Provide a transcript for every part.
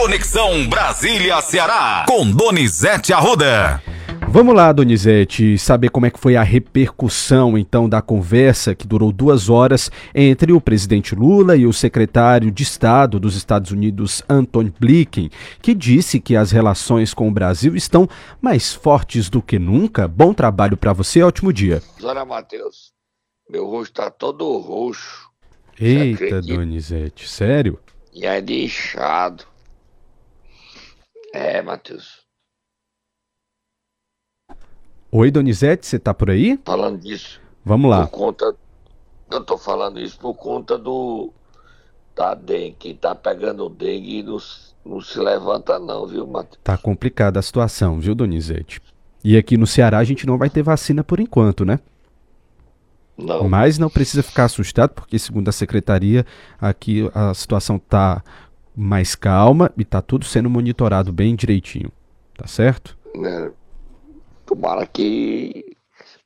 Conexão Brasília-Ceará, com Donizete Arruda. Vamos lá, Donizete, saber como é que foi a repercussão, então, da conversa que durou duas horas entre o presidente Lula e o secretário de Estado dos Estados Unidos, Anton Blinken, que disse que as relações com o Brasil estão mais fortes do que nunca. Bom trabalho para você, ótimo dia. Zona Matheus, meu rosto tá todo roxo. Eita, Donizete, sério? E é de inchado. É, Matheus. Oi, Donizete, você tá por aí? Falando disso. Vamos lá. Por conta. Eu tô falando isso por conta do. Da dengue. Quem tá pegando dengue não, não se levanta, não, viu, Matheus? Tá complicada a situação, viu, Donizete? E aqui no Ceará a gente não vai ter vacina por enquanto, né? Não. Mas não precisa ficar assustado, porque segundo a secretaria, aqui a situação tá mais calma e tá tudo sendo monitorado bem direitinho. Tá certo? Né? Tomara que.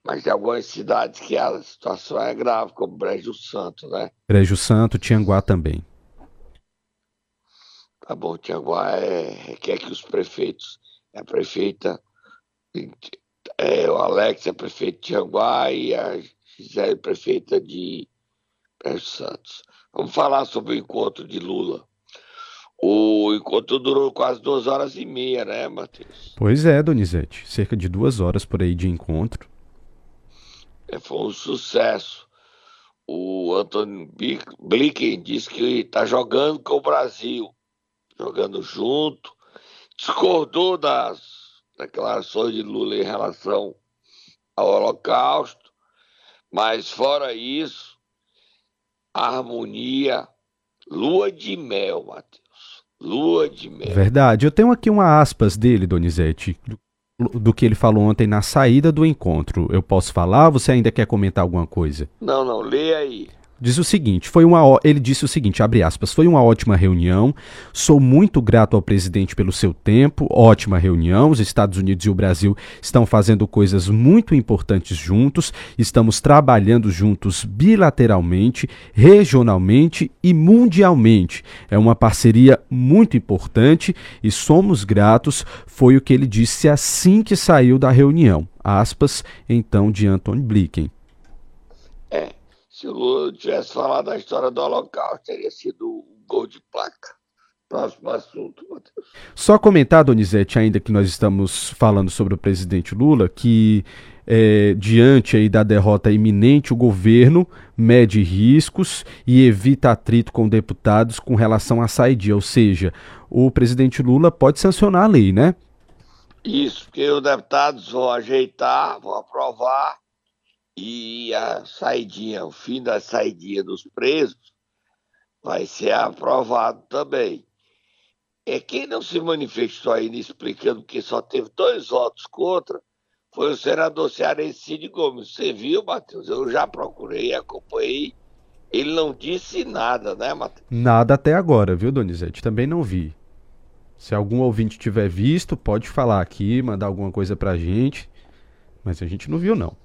Mas tem algumas cidades que a situação é grave, como Brejo Santo, né? Brejo Santo, Tianguá também. Tá bom, Tianguá é, quer que os prefeitos, a prefeita, é, o Alex é prefeito de Tianguá e a Gisele prefeita de Brejo Santos. Vamos falar sobre o encontro de Lula. O encontro durou quase duas horas e meia, né, Matheus? Pois é, Donizete. Cerca de duas horas por aí de encontro. É, foi um sucesso. O Antônio Blinken disse que está jogando com o Brasil, jogando junto. Discordou das declarações de Lula em relação ao Holocausto, mas fora isso, harmonia, lua de mel, Matheus. Lua de mel. Verdade. Eu tenho aqui uma aspas dele, Donizete, do, do, que ele falou ontem na saída do encontro. Eu posso falar? Você ainda quer comentar alguma coisa? Não, não. Leia aí. Diz o seguinte, foi uma ele disse o seguinte, abre aspas, foi uma ótima reunião. Sou muito grato ao presidente pelo seu tempo. Ótima reunião. Os Estados Unidos e o Brasil estão fazendo coisas muito importantes juntos. Estamos trabalhando juntos bilateralmente, regionalmente e mundialmente. É uma parceria muito importante e somos gratos, foi o que ele disse assim que saiu da reunião. Aspas, então de Anton Blinken. Se o Lula tivesse falado a história do Holocausto, teria sido um gol de placa. Próximo assunto, Matheus. Só comentar, Donizete, ainda que nós estamos falando sobre o presidente Lula, que é, diante aí da derrota iminente, o governo mede riscos e evita atrito com deputados com relação à saidia, ou seja, o presidente Lula pode sancionar a lei, né? Isso, porque os deputados vão ajeitar, vão aprovar e a saidinha, o fim da saidinha dos presos vai ser aprovado também. É quem não se manifestou ainda explicando que só teve dois votos contra foi o senador cearense Cid Gomes. Você viu, Matheus? Eu já procurei, acompanhei. Ele não disse nada, né, Matheus? Nada até agora, viu, Donizete? Também não vi. Se algum ouvinte tiver visto, pode falar aqui, mandar alguma coisa pra gente. Mas a gente não viu, não.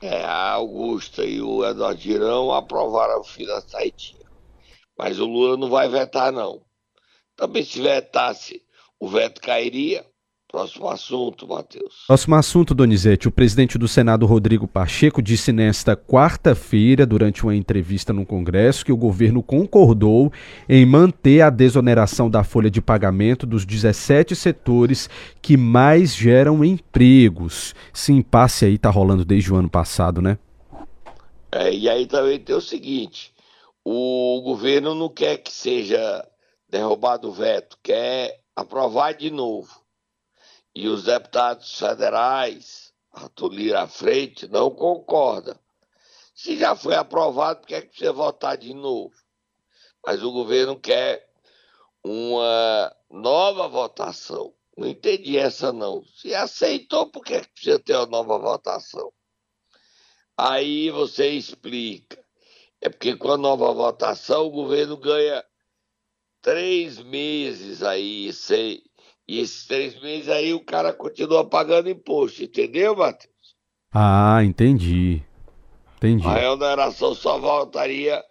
É, a Augusta e o Eduardo Girão aprovaram o fim da saidinha. Mas o Lula não vai vetar, não. Também se vetasse, o veto cairia. Próximo assunto, Matheus. Próximo assunto, Donizete. O presidente do Senado, Rodrigo Pacheco, disse nesta quarta-feira, durante uma entrevista no Congresso, que o governo concordou em manter a desoneração da folha de pagamento dos 17 setores que mais geram empregos. Esse impasse aí tá rolando desde o ano passado, né? É, e aí também tem o seguinte: o governo não quer que seja derrubado o veto, quer aprovar de novo e os deputados federais, Arthur Lira à frente, não concordam. Se já foi aprovado, por que é que precisa votar de novo? Mas o governo quer uma nova votação. Não entendi essa não. Se aceitou, por que, é que precisa ter uma nova votação? Aí você explica. É porque com a nova votação o governo ganha três meses aí, sem, e esses três meses aí o cara continua pagando imposto, entendeu, Matheus? Ah, entendi. Entendi. A remuneração só voltaria,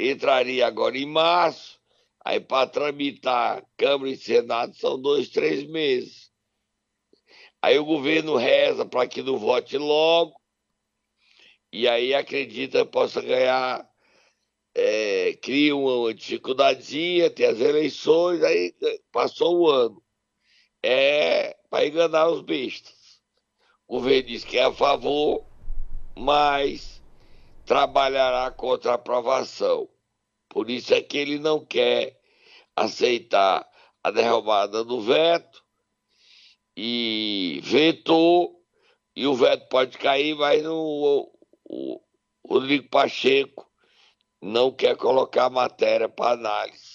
entraria agora em março, Aí para tramitar Câmara e Senado são dois, três meses. Aí o governo reza para que não vote logo, e aí acredita que possa ganhar, é, cria uma dificuldadezinha, tem as eleições, aí passou o ano. É para enganar os bestas. O governo diz que é a favor, mas trabalhará contra a aprovação. Por isso é que ele não quer aceitar a derrubada do veto e vetou, e o veto pode cair, mas no, o Rodrigo Pacheco não quer colocar a matéria para análise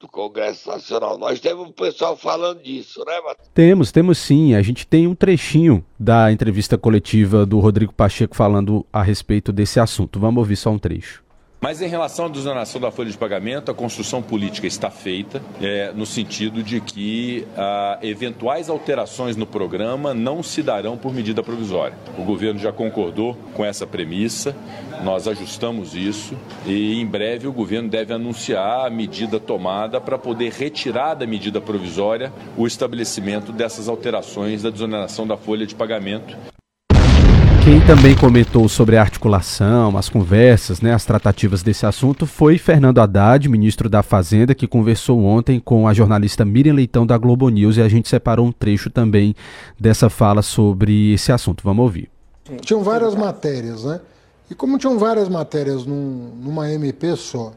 do Congresso Nacional. Nós temos um pessoal falando disso, né, Matheus? Temos, temos sim. A gente tem um trechinho da entrevista coletiva do Rodrigo Pacheco falando a respeito desse assunto. Vamos ouvir só um trecho. Mas em relação à desoneração da folha de pagamento, a construção política está feita é, no sentido de que ah, eventuais alterações no programa não se darão por medida provisória. O governo já concordou com essa premissa, nós ajustamos isso e em breve o governo deve anunciar a medida tomada para poder retirar da medida provisória o estabelecimento dessas alterações da desoneração da folha de pagamento. Também comentou sobre a articulação, as conversas, né, as tratativas desse assunto foi Fernando Haddad, ministro da Fazenda, que conversou ontem com a jornalista Miriam Leitão da Globo News e a gente separou um trecho também dessa fala sobre esse assunto. Vamos ouvir. Tinham várias matérias, né? E como tinham várias matérias num, numa MP só,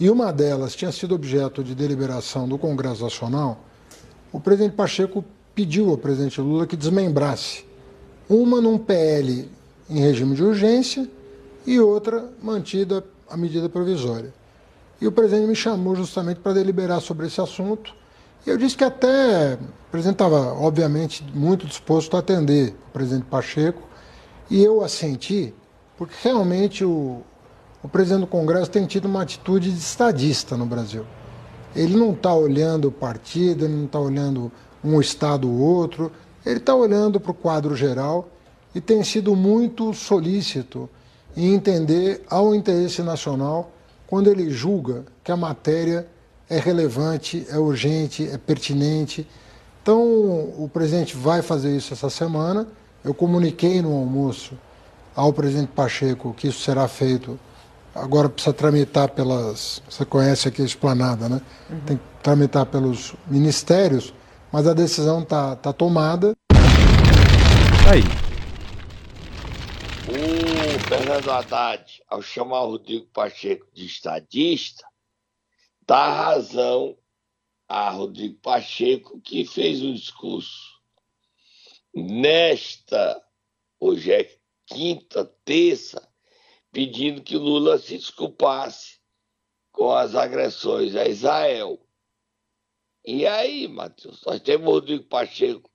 e uma delas tinha sido objeto de deliberação do Congresso Nacional, o presidente Pacheco pediu ao presidente Lula que desmembrasse uma num PL em regime de urgência e outra mantida a medida provisória. E o presidente me chamou justamente para deliberar sobre esse assunto. E eu disse que até o presidente estava, obviamente, muito disposto a atender o presidente Pacheco, e eu assenti, porque realmente o, o presidente do Congresso tem tido uma atitude de estadista no Brasil. Ele não está olhando o partido, ele não está olhando um estado ou outro, ele está olhando para o quadro geral e tem sido muito solícito em entender ao interesse nacional quando ele julga que a matéria é relevante, é urgente, é pertinente. Então, o presidente vai fazer isso essa semana. Eu comuniquei no almoço ao presidente Pacheco que isso será feito. Agora precisa tramitar pelas. Você conhece aqui a esplanada, né? Uhum. Tem que tramitar pelos ministérios, mas a decisão está tá tomada. Aí. Fernando Haddad, ao chamar o Rodrigo Pacheco de estadista, dá razão a Rodrigo Pacheco, que fez um discurso nesta, hoje é quinta, terça, pedindo que Lula se desculpasse com as agressões a Israel. E aí, Matheus, nós temos Rodrigo Pacheco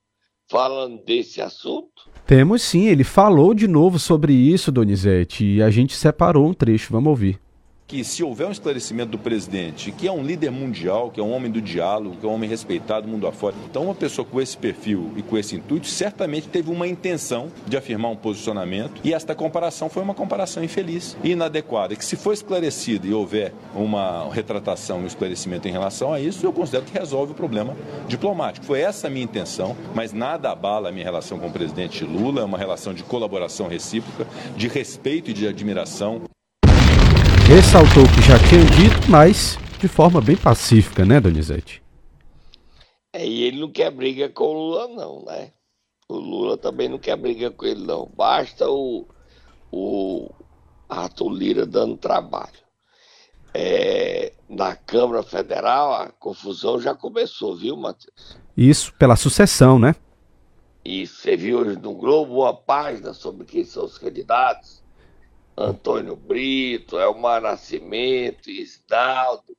falando desse assunto? Temos sim, ele falou de novo sobre isso, Donizete, e a gente separou um trecho, vamos ouvir que se houver um esclarecimento do presidente, que é um líder mundial, que é um homem do diálogo, que é um homem respeitado mundo afora, então uma pessoa com esse perfil e com esse intuito certamente teve uma intenção de afirmar um posicionamento e esta comparação foi uma comparação infeliz e inadequada, que se for esclarecido e houver uma retratação e um esclarecimento em relação a isso, eu considero que resolve o problema diplomático. Foi essa a minha intenção, mas nada abala a minha relação com o presidente Lula, é uma relação de colaboração recíproca, de respeito e de admiração ressaltou que já tinha dito, mas de forma bem pacífica, né, Donizete? É, e ele não quer briga com o Lula, não, né? O Lula também não quer briga com ele, não. Basta o, o Arthur Lira dando trabalho. É, na Câmara Federal, a confusão já começou, viu, Matheus? Isso, pela sucessão, né? Isso, você viu hoje no Globo uma página sobre quem são os candidatos. Antônio Brito, Elmar Nascimento, Isdaldo,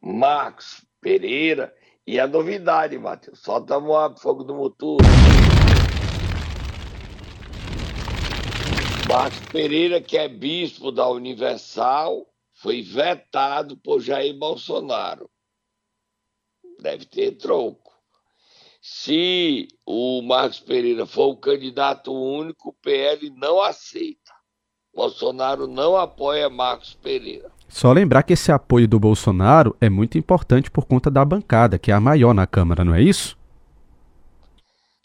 Marcos Pereira. E a novidade, Matheus, solta o fogo do motor. Marcos Pereira, que é bispo da Universal, foi vetado por Jair Bolsonaro. Deve ter troco. Se o Marcos Pereira for o candidato único, o PL não aceita. Bolsonaro não apoia Marcos Pereira. Só lembrar que esse apoio do Bolsonaro é muito importante por conta da bancada, que é a maior na Câmara, não é isso?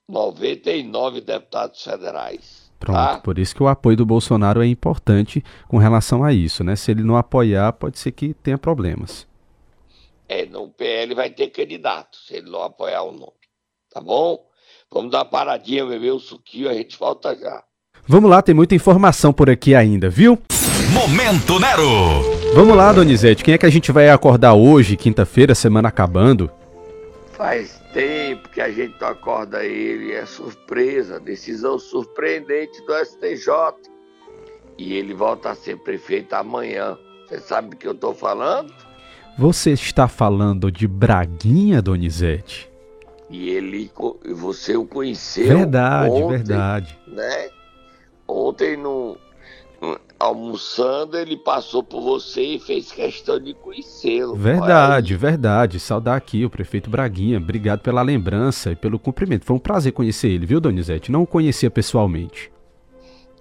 99 deputados federais. Pronto, tá? por isso que o apoio do Bolsonaro é importante com relação a isso, né? Se ele não apoiar, pode ser que tenha problemas. É, no PL vai ter candidato, se ele não apoiar o nome. Tá bom? Vamos dar uma paradinha, beber um suquinho, a gente volta já. Vamos lá, tem muita informação por aqui ainda, viu? Momento Nero. Vamos lá, Donizete, quem é que a gente vai acordar hoje, quinta-feira, semana acabando? Faz tempo que a gente não acorda ele, é surpresa, decisão surpreendente do STJ. E ele volta a ser prefeito amanhã. Você sabe do que eu tô falando? Você está falando de Braguinha, Donizete? E ele, você o conheceu Verdade, ontem, verdade. né? Ontem, no, no- almoçando, ele passou por você e fez questão de conhecê-lo. Verdade, verdade. Saudar aqui o prefeito Braguinha. Obrigado pela lembrança e pelo cumprimento. Foi um prazer conhecer ele, viu, Donizete? Não o conhecia pessoalmente.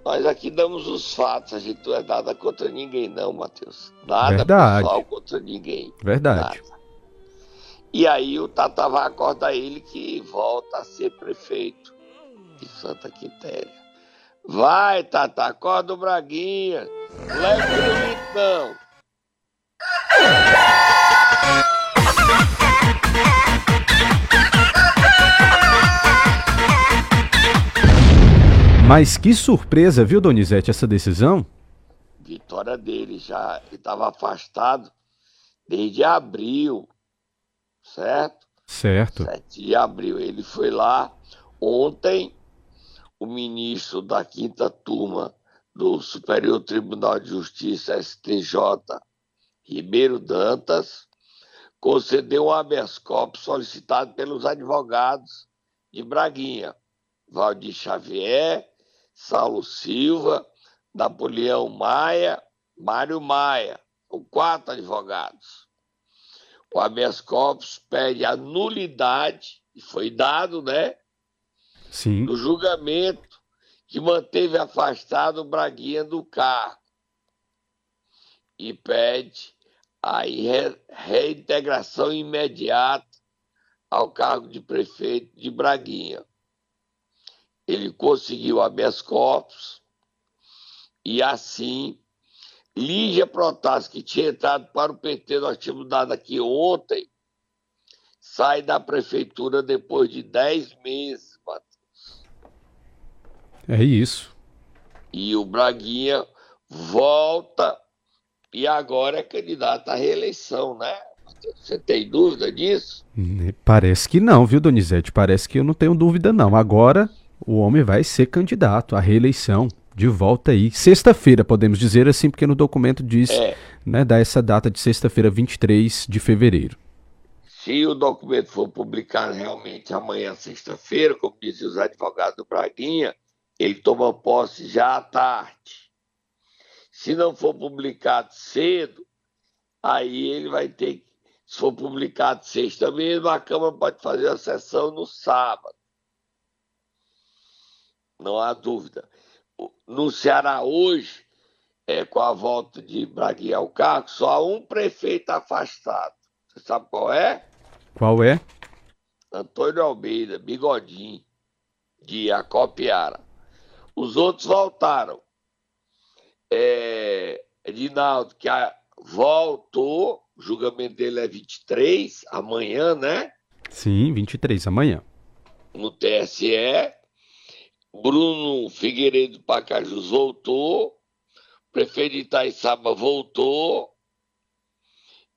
Nós aqui damos os fatos, a gente não é nada contra ninguém, não, Matheus. Nada Verdade. pessoal contra ninguém. Verdade. Nada. E aí o Tata vai acordar ele que volta a ser prefeito de Santa Quitéria. Vai, Tata, acorda o Braguinha. Leve então. Mas que surpresa, viu, Donizete, essa decisão? Vitória dele já estava afastado desde abril, certo? Certo. 7 de abril. Ele foi lá ontem, o ministro da quinta turma do Superior Tribunal de Justiça, STJ, Ribeiro Dantas, concedeu um habeas corpus solicitado pelos advogados de Braguinha, Valdir Xavier, Saulo Silva, Napoleão Maia, Mário Maia, são quatro advogados. O habeas corpus pede a nulidade, e foi dado, né, Sim. do julgamento que manteve afastado o Braguinha do cargo e pede a re- reintegração imediata ao cargo de prefeito de Braguinha. Ele conseguiu habeas corpus e assim Lígia Protássio, que tinha entrado para o PT, nós tínhamos dado aqui ontem, sai da prefeitura depois de 10 meses. É isso. E o Braguinha volta e agora é candidato à reeleição, né? Você tem dúvida disso? Parece que não, viu, Donizete? Parece que eu não tenho dúvida, não. Agora o homem vai ser candidato à reeleição. De volta aí. Sexta-feira, podemos dizer assim, porque no documento diz, É. né, dá essa data de sexta-feira, 23 de fevereiro. Se o documento for publicado realmente amanhã, sexta-feira, como dizem os advogados do Braguinha, ele toma posse já à tarde. Se não for publicado cedo, aí ele vai ter que. Se for publicado sexta mesmo, a Câmara pode fazer a sessão no sábado. Não há dúvida. No Ceará hoje, é, com a volta de Braguinha ao cargo, só há um prefeito afastado. Você sabe qual é? Qual é? Antônio Almeida, Bigodinho, de Acopiara. Os outros voltaram. É, Edinaldo, que a- voltou, o julgamento dele é 23, amanhã, né? Sim, 23, amanhã. No TSE. Bruno Figueiredo Pacajus voltou. Prefeito de Itaiçaba voltou.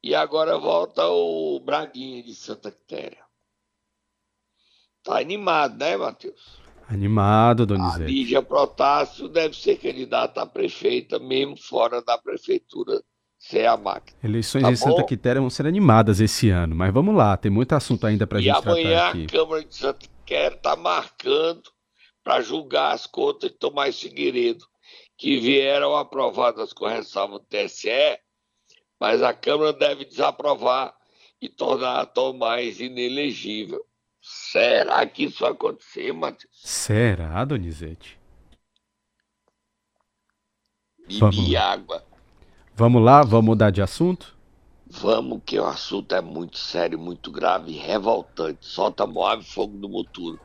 E agora volta o Braguinha de Santa Quitéria. Tá animado, né, Matheus? Animado, A Donizete. Lígia Protássio deve ser candidata a prefeita, mesmo fora da prefeitura, ser a máquina. Eleições Tá em Santa bom. Quitéria vão ser animadas esse ano, mas vamos lá, tem muito assunto ainda pra e gente amanhã tratar a aqui. Câmara de Santa Quitéria está marcando para julgar as contas de Tomás Figueiredo, que vieram aprovadas com ressalva do TSE, mas a Câmara deve desaprovar e tornar a Tomás inelegível. Será que isso vai acontecer, Matheus? Será, Donizete? Bebi Vamos água. Vamos lá, vamos mudar de assunto? Vamos, que o assunto é muito sério, muito grave, revoltante. Solta Moab fogo do Muturo.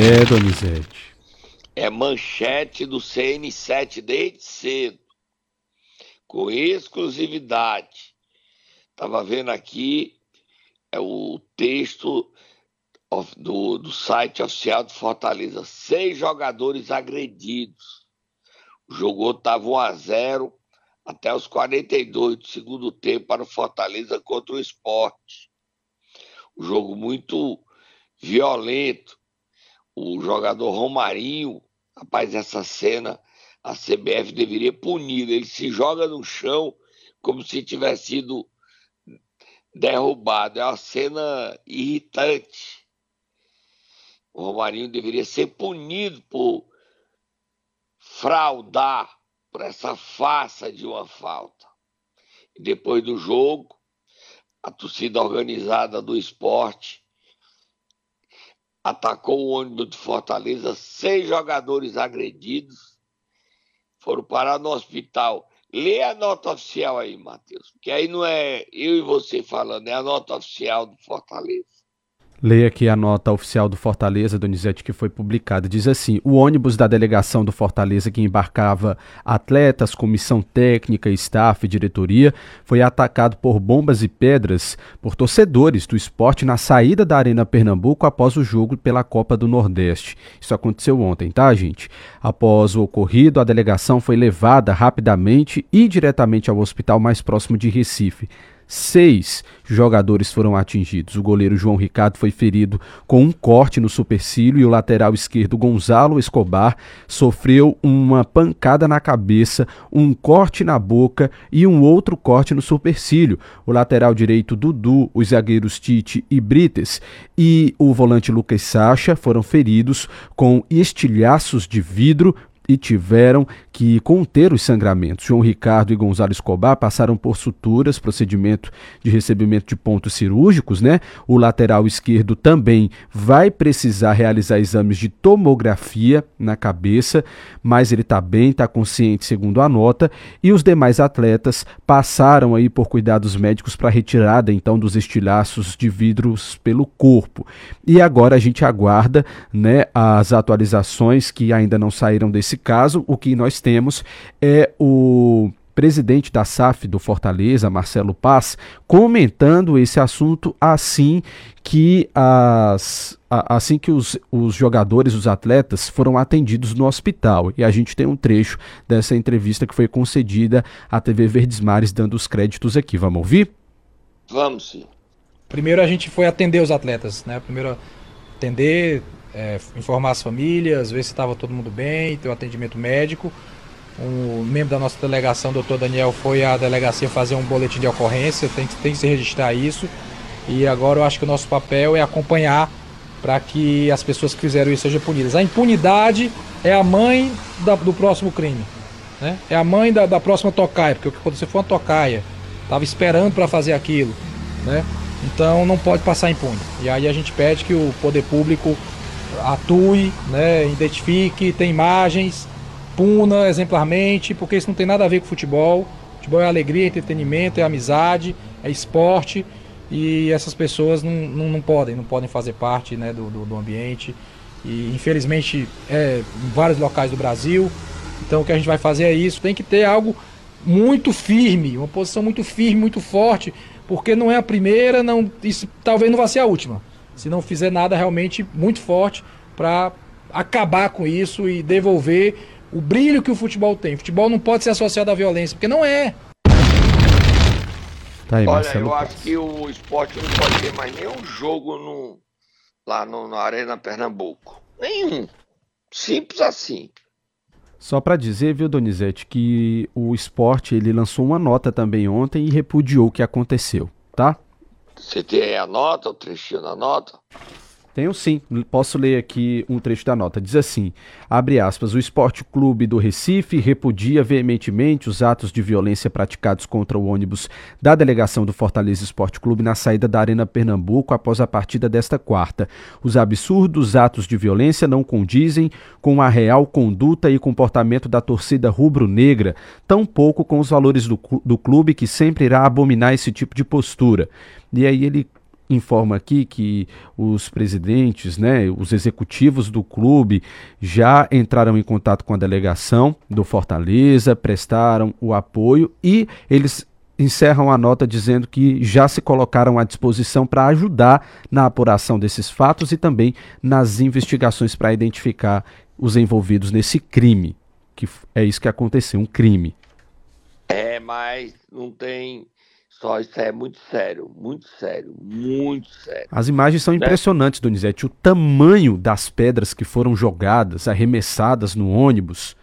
É, Donizete. É manchete do CN7 desde cedo. Com exclusividade. Tava vendo aqui é o texto do, do site oficial do Fortaleza. Seis jogadores agredidos. O jogo estava 1 a 0 até os 42 do segundo tempo para o Fortaleza contra o esporte. Um jogo muito violento. O jogador Romarinho, rapaz, essa cena a CBF deveria punir. Ele se joga no chão como se tivesse sido derrubado. É uma cena irritante. O Romarinho deveria ser punido por fraudar, por essa farsa de uma falta. E depois do jogo, a torcida organizada do esporte atacou o ônibus de Fortaleza, seis jogadores agredidos foram parar no hospital. Lê a nota oficial aí, Matheus, que aí não é eu e você falando, é a nota oficial do Fortaleza. Leia aqui a nota oficial do Fortaleza, Donizete, que foi publicada. Diz assim: o ônibus da delegação do Fortaleza, que embarcava atletas, comissão técnica, staff e diretoria, foi atacado por bombas e pedras por torcedores do esporte na saída da Arena Pernambuco após o jogo pela Copa do Nordeste. Isso aconteceu ontem, tá, gente? Após o ocorrido, a delegação foi levada rapidamente e diretamente ao hospital mais próximo de Recife. Seis jogadores foram atingidos. O goleiro João Ricardo foi ferido com um corte no supercílio e o lateral esquerdo Gonzalo Escobar sofreu uma pancada na cabeça, um corte na boca e um outro corte no supercílio. O lateral direito Dudu, os zagueiros Tite e Brites e o volante Lucas Sacha foram feridos com estilhaços de vidro e tiveram que conter os sangramentos. João Ricardo e Gonzalo Escobar passaram por suturas, procedimento de recebimento de pontos cirúrgicos, né? O lateral esquerdo também vai precisar realizar exames de tomografia na cabeça, mas ele está bem, está consciente, segundo a nota, e os demais atletas passaram aí por cuidados médicos para retirada então dos estilhaços de vidros pelo corpo. E agora a gente aguarda, né, as atualizações que ainda não saíram desse Nesse caso, o que nós temos é o presidente da SAF do Fortaleza, Marcelo Paz, comentando esse assunto assim que as assim que os, os jogadores, os atletas foram atendidos no hospital. E a gente tem um trecho dessa entrevista que foi concedida à TV Verdes Mares, dando os créditos aqui. Vamos ouvir? Vamos sim. Primeiro a gente foi atender os atletas, né? Primeiro atender, é, informar as famílias, ver se estava todo mundo bem, ter o um atendimento médico. Um membro da nossa delegação, doutor Daniel, foi à delegacia fazer um boletim de ocorrência, tem, tem que se registrar isso. E agora eu acho que o nosso papel é acompanhar para que as pessoas que fizeram isso sejam punidas. A impunidade é a mãe da, do próximo crime. Né? É a mãe da, da próxima tocaia, porque o que aconteceu foi uma tocaia. Estava esperando para fazer aquilo. Né? Então não pode passar impune. E aí a gente pede que o poder público atue, né, identifique, tem imagens, puna exemplarmente, porque isso não tem nada a ver com futebol. Futebol é alegria, é entretenimento, é amizade, é esporte e essas pessoas não, não, não podem, não podem fazer parte né, do, do, do, ambiente. E infelizmente é em vários locais do Brasil. Então o que a gente vai fazer é isso, tem que ter algo muito firme, uma posição muito firme, muito forte, porque não é a primeira, não, isso talvez não vá ser a última se não fizer nada realmente muito forte para acabar com isso e devolver o brilho que o futebol tem. O futebol não pode ser associado à violência, porque não é. Tá aí, Olha, eu acho que o esporte não pode ter mais nenhum jogo no, lá no, na Arena Pernambuco. Nenhum. Simples assim. Só para dizer, viu, Donizete, que o esporte ele lançou uma nota também ontem e repudiou o que aconteceu, tá? Você tem a nota, o trechinho da nota? Tenho sim, posso ler aqui um trecho da nota. Diz assim: abre aspas, o Esporte Clube do Recife repudia veementemente os atos de violência praticados contra o ônibus da delegação do Fortaleza Esporte Clube na saída da Arena Pernambuco após a partida desta quarta. Os absurdos atos de violência não condizem com a real conduta e comportamento da torcida rubro-negra, tampouco com os valores do, do clube que sempre irá abominar esse tipo de postura. E aí ele informa aqui que os presidentes, né, os executivos do clube já entraram em contato com a delegação do Fortaleza, prestaram o apoio e eles encerram a nota dizendo que já se colocaram à disposição para ajudar na apuração desses fatos e também nas investigações para identificar os envolvidos nesse crime, que é isso que aconteceu, um crime. É, mas não tem só isso é muito sério, muito sério, muito sério. As imagens são né? impressionantes, Donizete. O tamanho das pedras que foram jogadas, arremessadas no ônibus,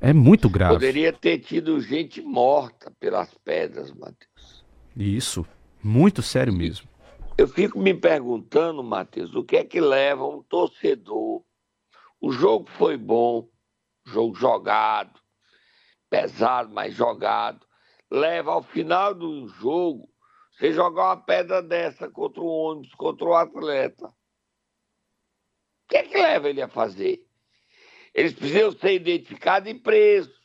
é muito grave. Poderia ter tido gente morta pelas pedras, Matheus. Isso, muito sério mesmo. Eu fico me perguntando, Matheus, o que é que leva um torcedor? O jogo foi bom, jogo jogado, pesado, mas jogado leva ao final do jogo você jogar uma pedra dessa contra o ônibus, contra o atleta. O que é que leva ele a fazer? Eles precisam ser identificados e presos.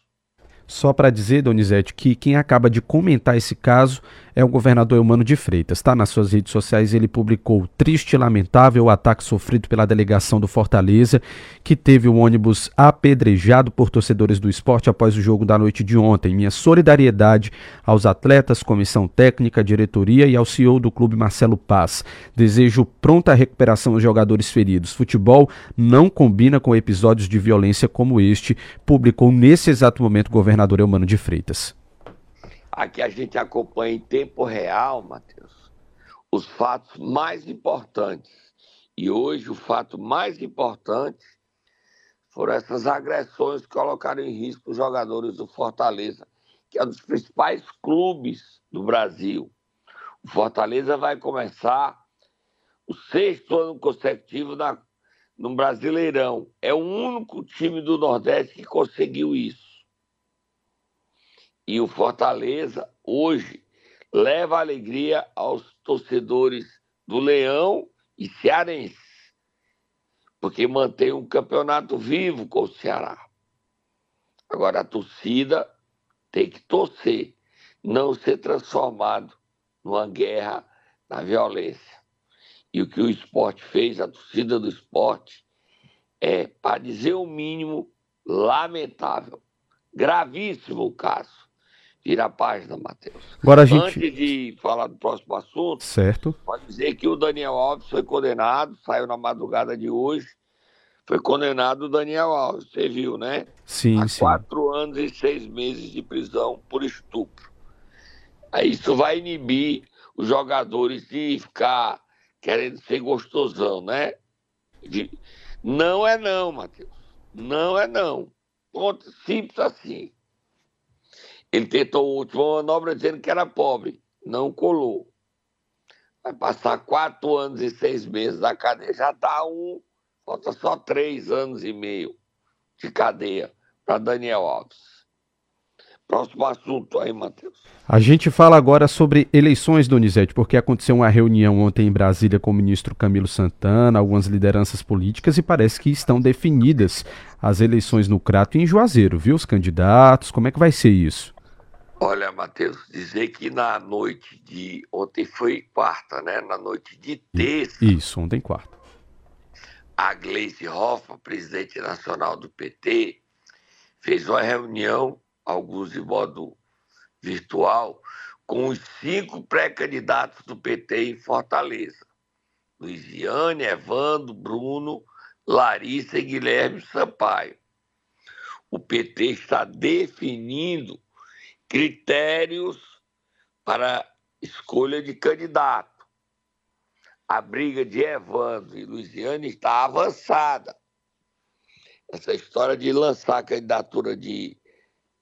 Só para dizer, Donizete, que quem acaba de comentar esse caso é o governador Eumano de Freitas. Tá nas suas redes sociais, ele publicou triste e lamentável o ataque sofrido pela delegação do Fortaleza, que teve o ônibus apedrejado por torcedores do esporte após o jogo da noite de ontem. Minha solidariedade aos atletas, comissão técnica, diretoria e ao CEO do clube Marcelo Paz. Desejo pronta recuperação aos jogadores feridos. Futebol não combina com episódios de violência como este, publicou nesse exato momento o governador Eumano de Freitas. Aqui a gente acompanha em tempo real, Matheus, os fatos mais importantes. E hoje o fato mais importante foram essas agressões que colocaram em risco os jogadores do Fortaleza, que é um dos principais clubes do Brasil. O Fortaleza vai começar o sexto ano consecutivo na, no Brasileirão. É o único time do Nordeste que conseguiu isso. E o Fortaleza, hoje, leva alegria aos torcedores do Leão e Cearense, porque mantém um campeonato vivo com o Ceará. Agora, a torcida tem que torcer, não ser transformado numa guerra na violência. E o que o esporte fez, a torcida do esporte, é, para dizer o mínimo, lamentável. Gravíssimo o caso. Vira a página, Matheus. Agora a gente... Antes de falar do próximo assunto, certo. pode dizer que o Daniel Alves foi condenado, saiu na madrugada de hoje. Foi condenado o Daniel Alves, você viu, né? Sim, a sim. quatro anos e seis meses de prisão por estupro. Isso vai inibir os jogadores de ficar querendo ser gostosão, né? De... Não é não, Matheus. Não é não. Ponto simples assim. Ele tentou a última manobra dizendo que era pobre, não colou. Vai passar quatro anos e seis meses da cadeia, já está um, falta só três anos e meio de cadeia para Daniel Alves. Próximo assunto aí, Matheus. A gente fala agora sobre eleições, Donizete, porque aconteceu uma reunião ontem em Brasília com o ministro Camilo Santana, algumas lideranças políticas, e parece que estão definidas as eleições no Crato e em Juazeiro, viu? Os candidatos, como é que vai ser isso? Olha, Matheus, dizer que na noite de. Ontem foi quarta, né? Na noite de terça. Isso, ontem quarta. A Gleisi Hoffmann, presidente nacional do PT, fez uma reunião, alguns de modo virtual, com os cinco pré-candidatos do PT em Fortaleza. Luiziane, Evandro, Bruno, Larissa e Guilherme Sampaio. O PT está definindo critérios para escolha de candidato. A briga de Evandro e Luiziane está avançada. Essa história de lançar a candidatura de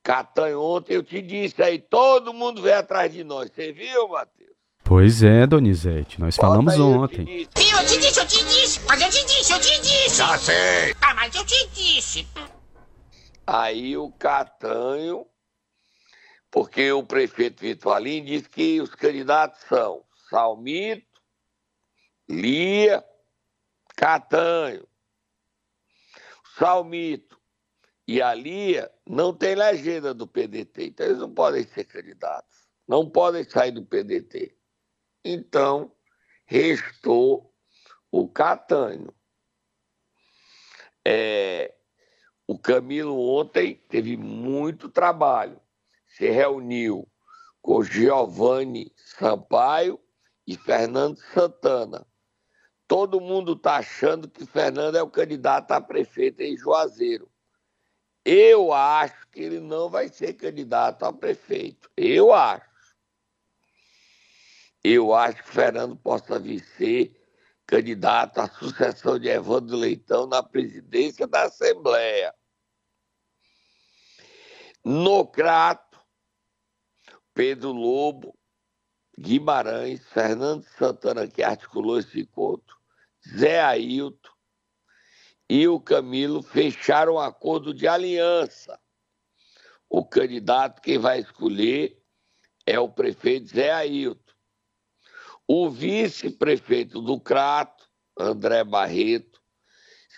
Catanha ontem, eu te disse aí, todo mundo veio atrás de nós. Você viu, Matheus? Pois é, Donizete, nós falamos Bota aí, eu ontem. te disse. Viu? Eu te disse, eu te disse. Mas eu te disse, eu te disse. Já sei. Ah, mas eu te disse. Aí o Catanho, porque o prefeito Vitor Alim disse que os candidatos são Salmito, Lia, Catanho. Salmito e a Lia não tem legenda do PDT, então eles não podem ser candidatos, não podem sair do PDT. Então, restou o Catanho. É, o Camilo ontem teve muito trabalho. Se reuniu com Giovanni Sampaio e Fernando Santana. Todo mundo está achando que Fernando é o candidato a prefeito em Juazeiro. Eu acho que ele não vai ser candidato a prefeito. Eu acho. Eu acho que Fernando possa vir ser candidato à sucessão de Evandro Leitão na presidência da Assembleia. No Crato, Pedro Lobo, Guimarães, Fernando Santana, que articulou esse encontro, Zé Ailton e o Camilo fecharam um acordo de aliança. O candidato que vai escolher é o prefeito Zé Ailton. O vice-prefeito do Crato, André Barreto,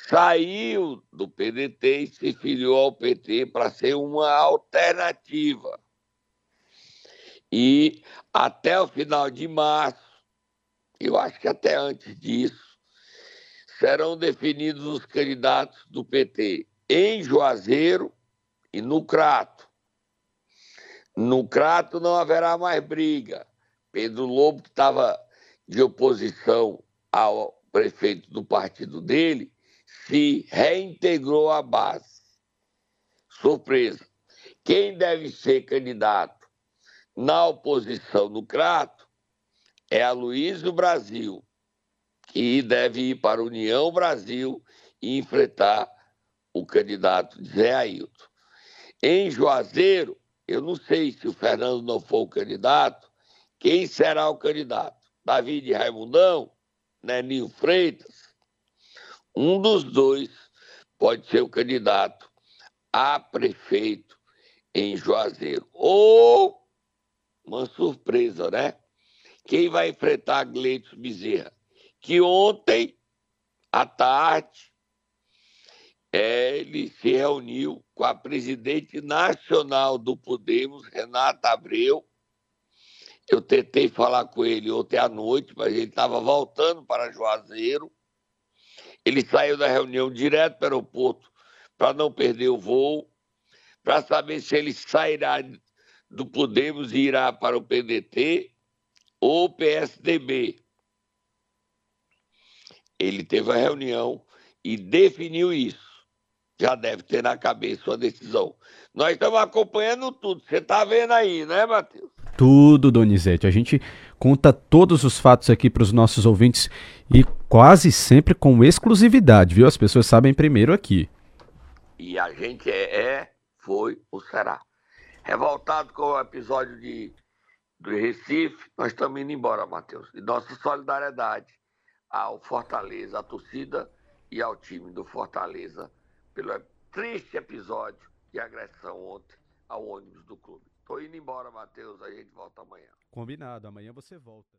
saiu do PDT e se filiou ao PT para ser uma alternativa. E até o final de março, eu acho que até antes disso, serão definidos os candidatos do PT em Juazeiro e no Crato. No Crato não haverá mais briga. Pedro Lobo, que estava de oposição ao prefeito do partido dele, se reintegrou à base. Surpresa. Quem deve ser candidato na oposição no Crato é a Luiz do Brasil, que deve ir para a União Brasil e enfrentar o candidato Zé Ailton. Em Juazeiro, eu não sei se o Fernando não for o candidato, quem será o candidato? Davi de Raimundão? Neninho Freitas? Um dos dois pode ser o candidato a prefeito em Juazeiro. Ou, uma surpresa, né? Quem vai enfrentar Gleitos Bezerra? Que ontem, à tarde, ele se reuniu com a presidente nacional do Podemos, Renata Abreu. Eu tentei falar com ele ontem à noite, mas ele estava voltando para Juazeiro. Ele saiu da reunião direto para o aeroporto para não perder o voo, para saber se ele sairá do Podemos irá para o PDT ou PSDB. Ele teve a reunião e definiu isso. Já deve ter na cabeça sua decisão. Nós estamos acompanhando tudo. Você está vendo aí, né, Matheus? Tudo, Donizete. A gente conta todos os fatos aqui para os nossos ouvintes e quase sempre com exclusividade, viu? As pessoas sabem primeiro aqui. E a gente é, é foi ou será. Revoltado com o episódio de, do Recife, nós estamos indo embora, Matheus. E nossa solidariedade ao Fortaleza, à torcida e ao time do Fortaleza pelo triste episódio de agressão ontem ao ônibus do clube. Tô indo embora, Matheus. A gente volta amanhã. Combinado, amanhã você volta.